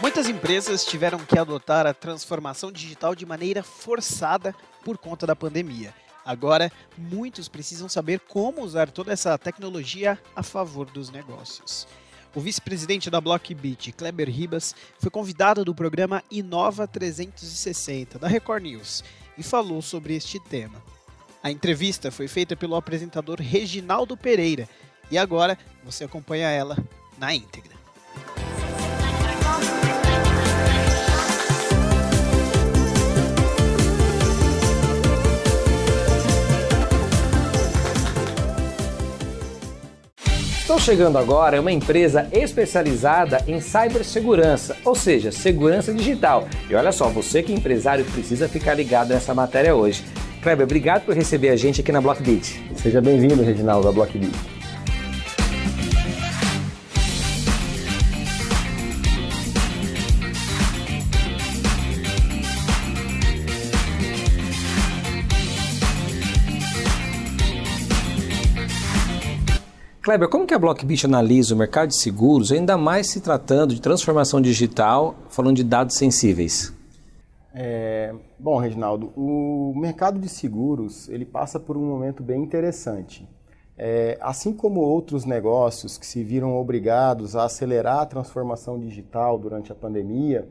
Muitas empresas tiveram que adotar a transformação digital de maneira forçada por conta da pandemia. Agora, muitos precisam saber como usar toda essa tecnologia a favor dos negócios. O vice-presidente da Blockbit, Kleber Ribas, foi convidado do programa Inova 360 da Record News e falou sobre este tema. A entrevista foi feita pelo apresentador Reginaldo Pereira e agora você acompanha ela na íntegra. Chegando agora é uma empresa especializada em cibersegurança, ou seja, segurança digital. E olha só, você que é empresário precisa ficar ligado nessa matéria hoje. Kleber, obrigado por receber a gente aqui na Blockbeat. Seja bem-vindo, Reginaldo, da Blockbeat. Kleber, como que a Blockbit analisa o mercado de seguros, ainda mais se tratando de transformação digital, falando de dados sensíveis? É, bom, Reginaldo, o mercado de seguros ele passa por um momento bem interessante. É, assim como outros negócios que se viram obrigados a acelerar a transformação digital durante a pandemia,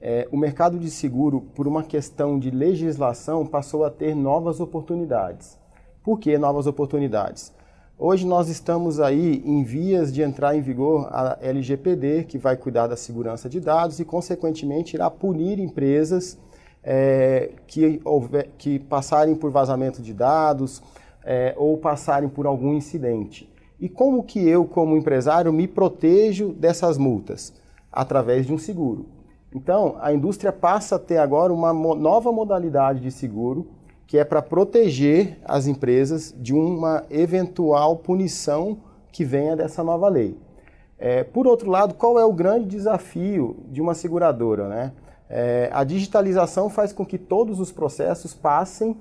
é, o mercado de seguro, por uma questão de legislação, passou a ter novas oportunidades. Por que novas oportunidades? Hoje nós estamos aí em vias de entrar em vigor a LGPD, que vai cuidar da segurança de dados e, consequentemente, irá punir empresas é, que, houver, que passarem por vazamento de dados é, ou passarem por algum incidente. E como que eu, como empresário, me protejo dessas multas? Através de um seguro. Então, a indústria passa a ter agora uma nova modalidade de seguro que é para proteger as empresas de uma eventual punição que venha dessa nova lei. É, por outro lado, qual é o grande desafio de uma seguradora? Né? É, a digitalização faz com que todos os processos passem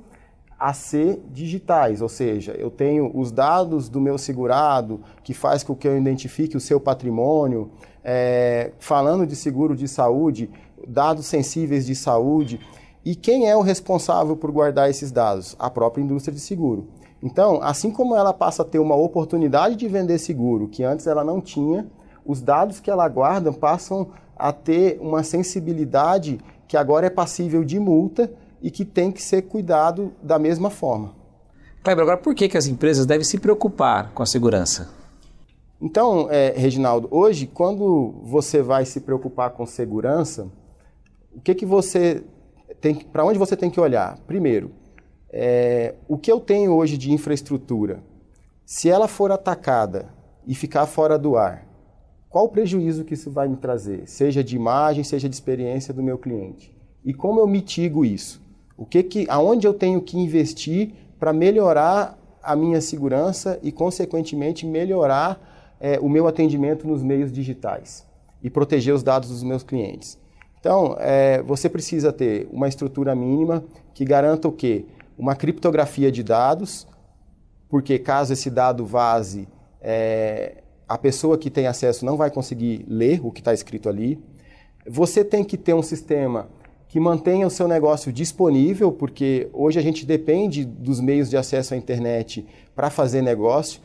a ser digitais, ou seja, eu tenho os dados do meu segurado, que faz com que eu identifique o seu patrimônio, é, falando de seguro de saúde, dados sensíveis de saúde. E quem é o responsável por guardar esses dados? A própria indústria de seguro. Então, assim como ela passa a ter uma oportunidade de vender seguro que antes ela não tinha, os dados que ela guarda passam a ter uma sensibilidade que agora é passível de multa e que tem que ser cuidado da mesma forma. Kleber, agora por que, que as empresas devem se preocupar com a segurança? Então, é, Reginaldo, hoje, quando você vai se preocupar com segurança, o que, que você para onde você tem que olhar? Primeiro, é, o que eu tenho hoje de infraestrutura, se ela for atacada e ficar fora do ar, qual o prejuízo que isso vai me trazer? Seja de imagem, seja de experiência do meu cliente. E como eu mitigo isso? O que que, aonde eu tenho que investir para melhorar a minha segurança e, consequentemente, melhorar é, o meu atendimento nos meios digitais e proteger os dados dos meus clientes? Então, é, você precisa ter uma estrutura mínima que garanta o quê? Uma criptografia de dados, porque caso esse dado vaze, é, a pessoa que tem acesso não vai conseguir ler o que está escrito ali. Você tem que ter um sistema que mantenha o seu negócio disponível, porque hoje a gente depende dos meios de acesso à internet para fazer negócio.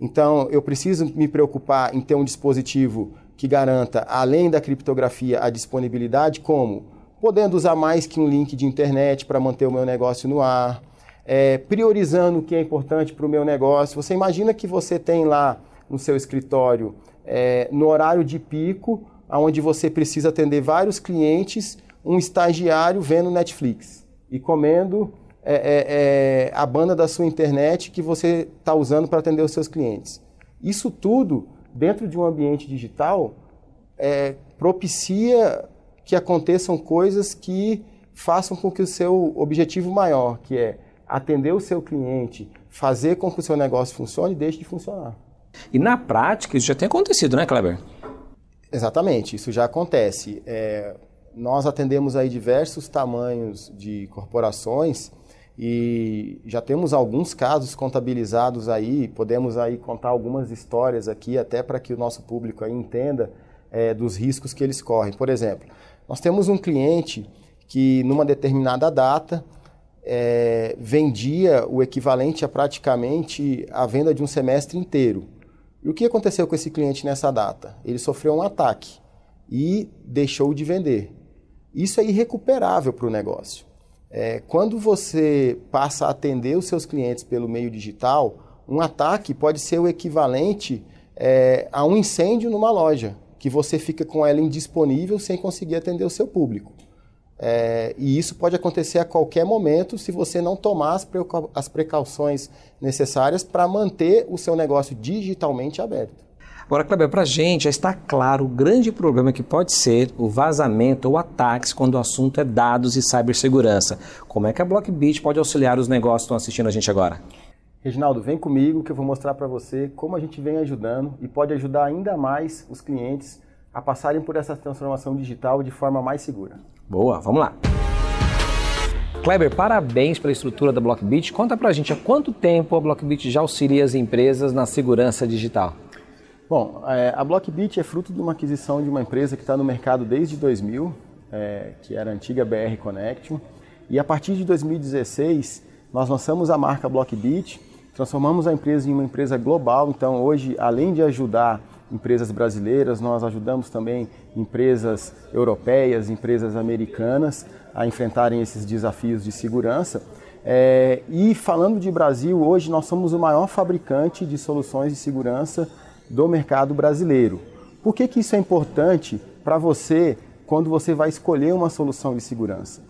Então, eu preciso me preocupar em ter um dispositivo que garanta, além da criptografia, a disponibilidade, como podendo usar mais que um link de internet para manter o meu negócio no ar, é, priorizando o que é importante para o meu negócio. Você imagina que você tem lá no seu escritório, é, no horário de pico, onde você precisa atender vários clientes, um estagiário vendo Netflix e comendo é, é, é a banda da sua internet que você está usando para atender os seus clientes. Isso tudo dentro de um ambiente digital, é, propicia que aconteçam coisas que façam com que o seu objetivo maior, que é atender o seu cliente, fazer com que o seu negócio funcione, deixe de funcionar. E na prática isso já tem acontecido, né, Kleber? Exatamente, isso já acontece. É, nós atendemos aí diversos tamanhos de corporações e já temos alguns casos contabilizados aí, podemos aí contar algumas histórias aqui até para que o nosso público aí entenda é, dos riscos que eles correm. Por exemplo, nós temos um cliente que, numa determinada data, é, vendia o equivalente a praticamente a venda de um semestre inteiro. E o que aconteceu com esse cliente nessa data? Ele sofreu um ataque e deixou de vender. Isso é irrecuperável para o negócio. É, quando você passa a atender os seus clientes pelo meio digital, um ataque pode ser o equivalente é, a um incêndio numa loja, que você fica com ela indisponível sem conseguir atender o seu público. É, e isso pode acontecer a qualquer momento se você não tomar as, as precauções necessárias para manter o seu negócio digitalmente aberto. Agora, Kleber, para a gente já está claro o grande problema que pode ser o vazamento ou ataques quando o assunto é dados e cibersegurança. Como é que a Blockbit pode auxiliar os negócios que estão assistindo a gente agora? Reginaldo, vem comigo que eu vou mostrar para você como a gente vem ajudando e pode ajudar ainda mais os clientes a passarem por essa transformação digital de forma mais segura. Boa, vamos lá. Kleber, parabéns pela estrutura da Blockbit. Conta pra gente há quanto tempo a Blockbit já auxilia as empresas na segurança digital? Bom, é, a Blockbit é fruto de uma aquisição de uma empresa que está no mercado desde 2000, é, que era a antiga BR Connection. E a partir de 2016, nós lançamos a marca Blockbit, transformamos a empresa em uma empresa global. Então, hoje, além de ajudar empresas brasileiras, nós ajudamos também empresas europeias, empresas americanas a enfrentarem esses desafios de segurança. É, e falando de Brasil, hoje nós somos o maior fabricante de soluções de segurança do mercado brasileiro. Por que, que isso é importante para você quando você vai escolher uma solução de segurança?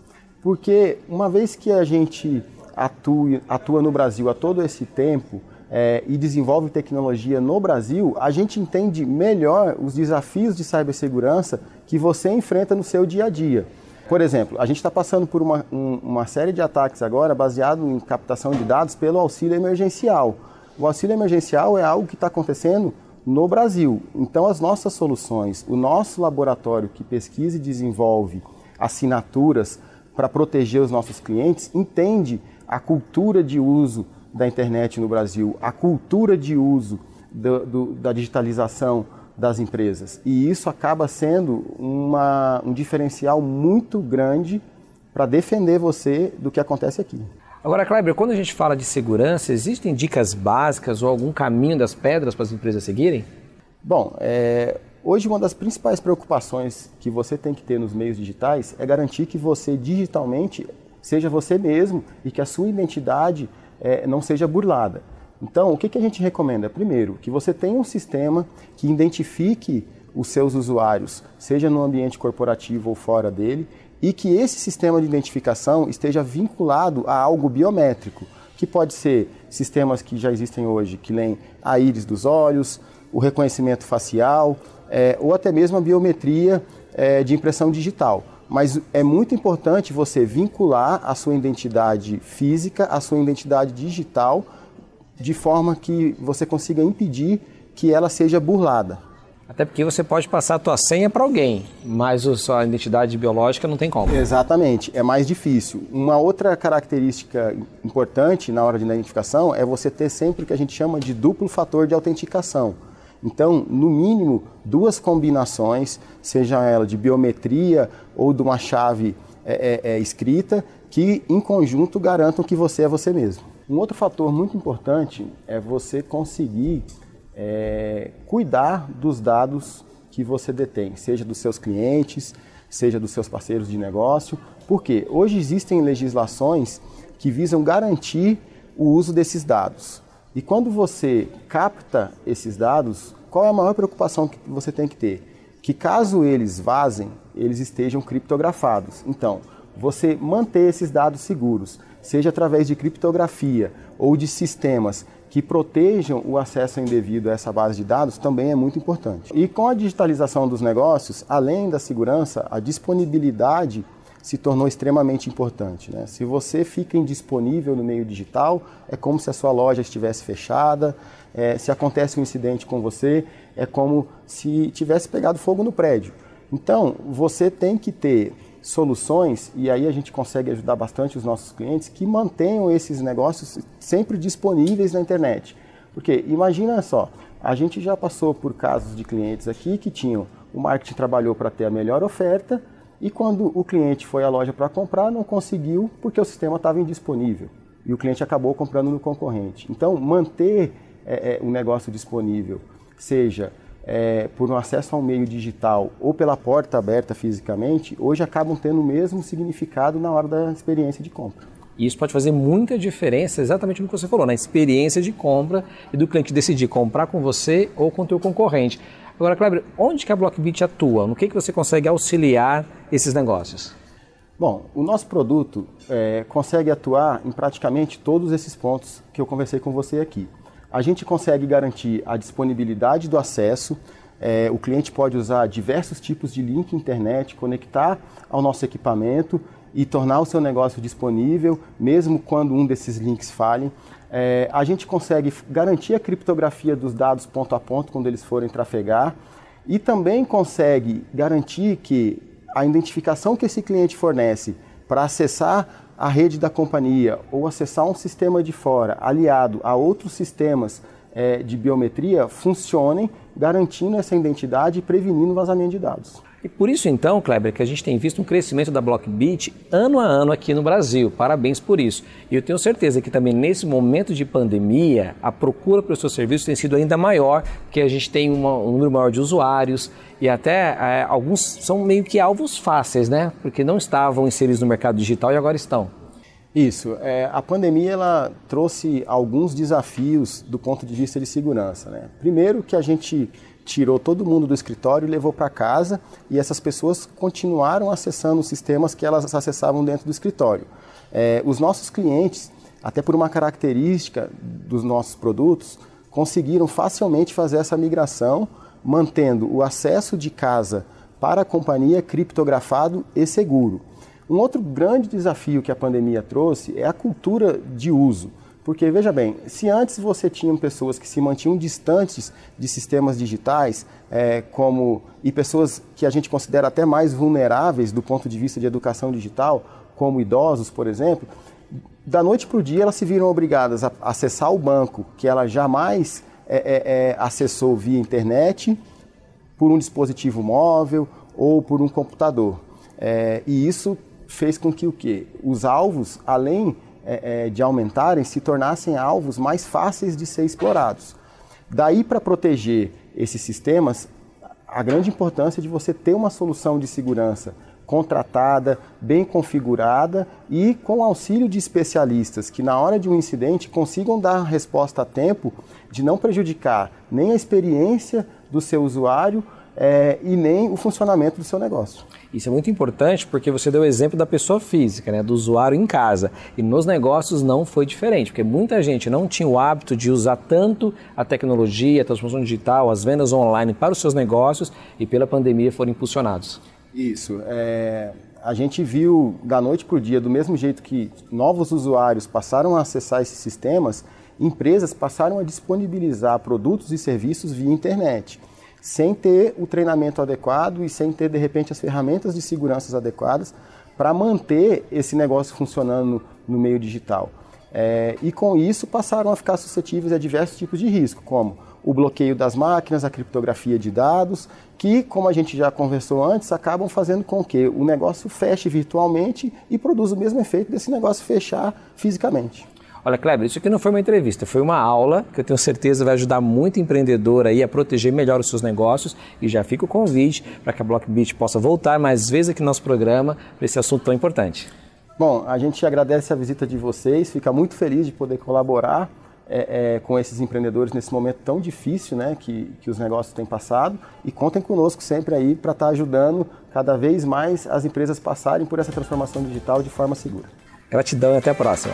Porque uma vez que a gente atua, atua no Brasil há todo esse tempo, é, e desenvolve tecnologia no Brasil, a gente entende melhor os desafios de cibersegurança que você enfrenta no seu dia a dia. Por exemplo, a gente está passando por uma, um, uma série de ataques agora baseado em captação de dados pelo auxílio emergencial. O auxílio emergencial é algo que está acontecendo no Brasil. Então, as nossas soluções, o nosso laboratório que pesquisa e desenvolve assinaturas para proteger os nossos clientes, entende a cultura de uso da internet no Brasil, a cultura de uso do, do, da digitalização das empresas. E isso acaba sendo uma, um diferencial muito grande para defender você do que acontece aqui. Agora, Kleber, quando a gente fala de segurança, existem dicas básicas ou algum caminho das pedras para as empresas seguirem? Bom, é, hoje uma das principais preocupações que você tem que ter nos meios digitais é garantir que você digitalmente seja você mesmo e que a sua identidade é, não seja burlada. Então, o que, que a gente recomenda? Primeiro, que você tenha um sistema que identifique os seus usuários, seja no ambiente corporativo ou fora dele, e que esse sistema de identificação esteja vinculado a algo biométrico, que pode ser sistemas que já existem hoje, que leem a íris dos olhos, o reconhecimento facial, é, ou até mesmo a biometria é, de impressão digital. Mas é muito importante você vincular a sua identidade física à sua identidade digital, de forma que você consiga impedir que ela seja burlada. Até porque você pode passar a tua senha para alguém, mas a sua identidade biológica não tem como. Exatamente, é mais difícil. Uma outra característica importante na hora de identificação é você ter sempre o que a gente chama de duplo fator de autenticação. Então, no mínimo, duas combinações, seja ela de biometria ou de uma chave é, é, é, escrita, que em conjunto garantam que você é você mesmo. Um outro fator muito importante é você conseguir é, cuidar dos dados que você detém, seja dos seus clientes, seja dos seus parceiros de negócio, porque hoje existem legislações que visam garantir o uso desses dados. E quando você capta esses dados, qual é a maior preocupação que você tem que ter? Que caso eles vazem, eles estejam criptografados. Então, você manter esses dados seguros, seja através de criptografia ou de sistemas que protejam o acesso indevido a essa base de dados também é muito importante. E com a digitalização dos negócios, além da segurança, a disponibilidade se tornou extremamente importante. Né? Se você fica indisponível no meio digital, é como se a sua loja estivesse fechada. É, se acontece um incidente com você, é como se tivesse pegado fogo no prédio. Então, você tem que ter soluções, e aí a gente consegue ajudar bastante os nossos clientes, que mantenham esses negócios sempre disponíveis na internet. Porque imagina só, a gente já passou por casos de clientes aqui que tinham o marketing trabalhou para ter a melhor oferta e quando o cliente foi à loja para comprar, não conseguiu porque o sistema estava indisponível e o cliente acabou comprando no concorrente. Então, manter é, é, o negócio disponível, seja é, por um acesso ao meio digital ou pela porta aberta fisicamente, hoje acabam tendo o mesmo significado na hora da experiência de compra. E isso pode fazer muita diferença, exatamente no que você falou, na experiência de compra e do cliente decidir comprar com você ou com o teu concorrente. Agora, Kleber, onde que a Blockbit atua? No que, que você consegue auxiliar esses negócios? Bom, o nosso produto é, consegue atuar em praticamente todos esses pontos que eu conversei com você aqui. A gente consegue garantir a disponibilidade do acesso, é, o cliente pode usar diversos tipos de link internet, conectar ao nosso equipamento e tornar o seu negócio disponível, mesmo quando um desses links falhem. É, a gente consegue garantir a criptografia dos dados ponto a ponto quando eles forem trafegar e também consegue garantir que a identificação que esse cliente fornece para acessar a rede da companhia ou acessar um sistema de fora aliado a outros sistemas é, de biometria funcionem, garantindo essa identidade e prevenindo vazamento de dados. E por isso então, Kleber, que a gente tem visto um crescimento da Blockbit ano a ano aqui no Brasil. Parabéns por isso. E eu tenho certeza que também nesse momento de pandemia, a procura pelo seu serviço tem sido ainda maior, porque a gente tem uma, um número maior de usuários e até é, alguns são meio que alvos fáceis, né? Porque não estavam inseridos no mercado digital e agora estão. Isso. É, a pandemia ela trouxe alguns desafios do ponto de vista de segurança. Né? Primeiro que a gente tirou todo mundo do escritório e levou para casa e essas pessoas continuaram acessando os sistemas que elas acessavam dentro do escritório. É, os nossos clientes, até por uma característica dos nossos produtos, conseguiram facilmente fazer essa migração, mantendo o acesso de casa para a companhia criptografado e seguro. Um outro grande desafio que a pandemia trouxe é a cultura de uso. Porque, veja bem, se antes você tinha pessoas que se mantinham distantes de sistemas digitais, é, como e pessoas que a gente considera até mais vulneráveis do ponto de vista de educação digital, como idosos, por exemplo, da noite para o dia elas se viram obrigadas a acessar o banco que ela jamais é, é, é, acessou via internet, por um dispositivo móvel ou por um computador. É, e isso fez com que o quê? Os alvos, além é, é, de aumentarem, se tornassem alvos mais fáceis de ser explorados. Daí, para proteger esses sistemas, a grande importância de você ter uma solução de segurança contratada, bem configurada e com auxílio de especialistas que, na hora de um incidente, consigam dar resposta a tempo de não prejudicar nem a experiência do seu usuário é, e nem o funcionamento do seu negócio. Isso é muito importante porque você deu o exemplo da pessoa física, né, do usuário em casa. E nos negócios não foi diferente, porque muita gente não tinha o hábito de usar tanto a tecnologia, a transformação digital, as vendas online para os seus negócios e pela pandemia foram impulsionados. Isso. É, a gente viu da noite para o dia, do mesmo jeito que novos usuários passaram a acessar esses sistemas, empresas passaram a disponibilizar produtos e serviços via internet sem ter o treinamento adequado e sem ter, de repente, as ferramentas de segurança adequadas para manter esse negócio funcionando no, meio digital. É, e com isso passaram a ficar suscetíveis a diversos tipos de risco, como o bloqueio das máquinas, a criptografia de dados, que, como a gente já conversou antes, acabam fazendo com que o negócio feche virtualmente e produza o mesmo efeito desse negócio fechar fisicamente. Olha, Kleber, isso aqui não foi uma entrevista, foi uma aula que eu tenho certeza vai ajudar muito empreendedor aí a proteger melhor os seus negócios e já fica o convite para que a Blockbeat possa voltar mais vezes aqui no nosso programa para esse assunto tão importante. Bom, a gente agradece a visita de vocês, fica muito feliz de poder colaborar é, é, com esses empreendedores nesse momento tão difícil né, que, que os negócios têm passado e contem conosco sempre aí para estar tá ajudando cada vez mais as empresas passarem por essa transformação digital de forma segura. Gratidão e até a próxima.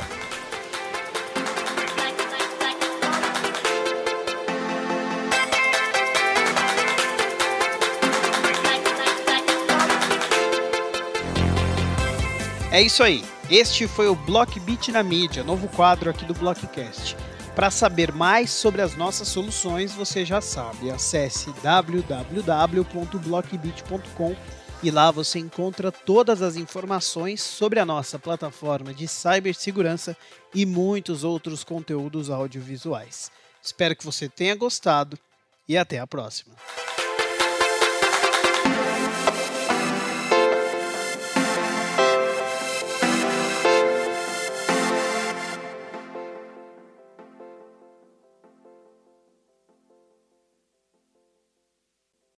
É isso aí. Este foi o Blockbit na mídia, novo quadro aqui do Blockcast. Para saber mais sobre as nossas soluções, você já sabe, acesse www.blockbit.com e lá você encontra todas as informações sobre a nossa plataforma de cibersegurança e muitos outros conteúdos audiovisuais. Espero que você tenha gostado e até a próxima.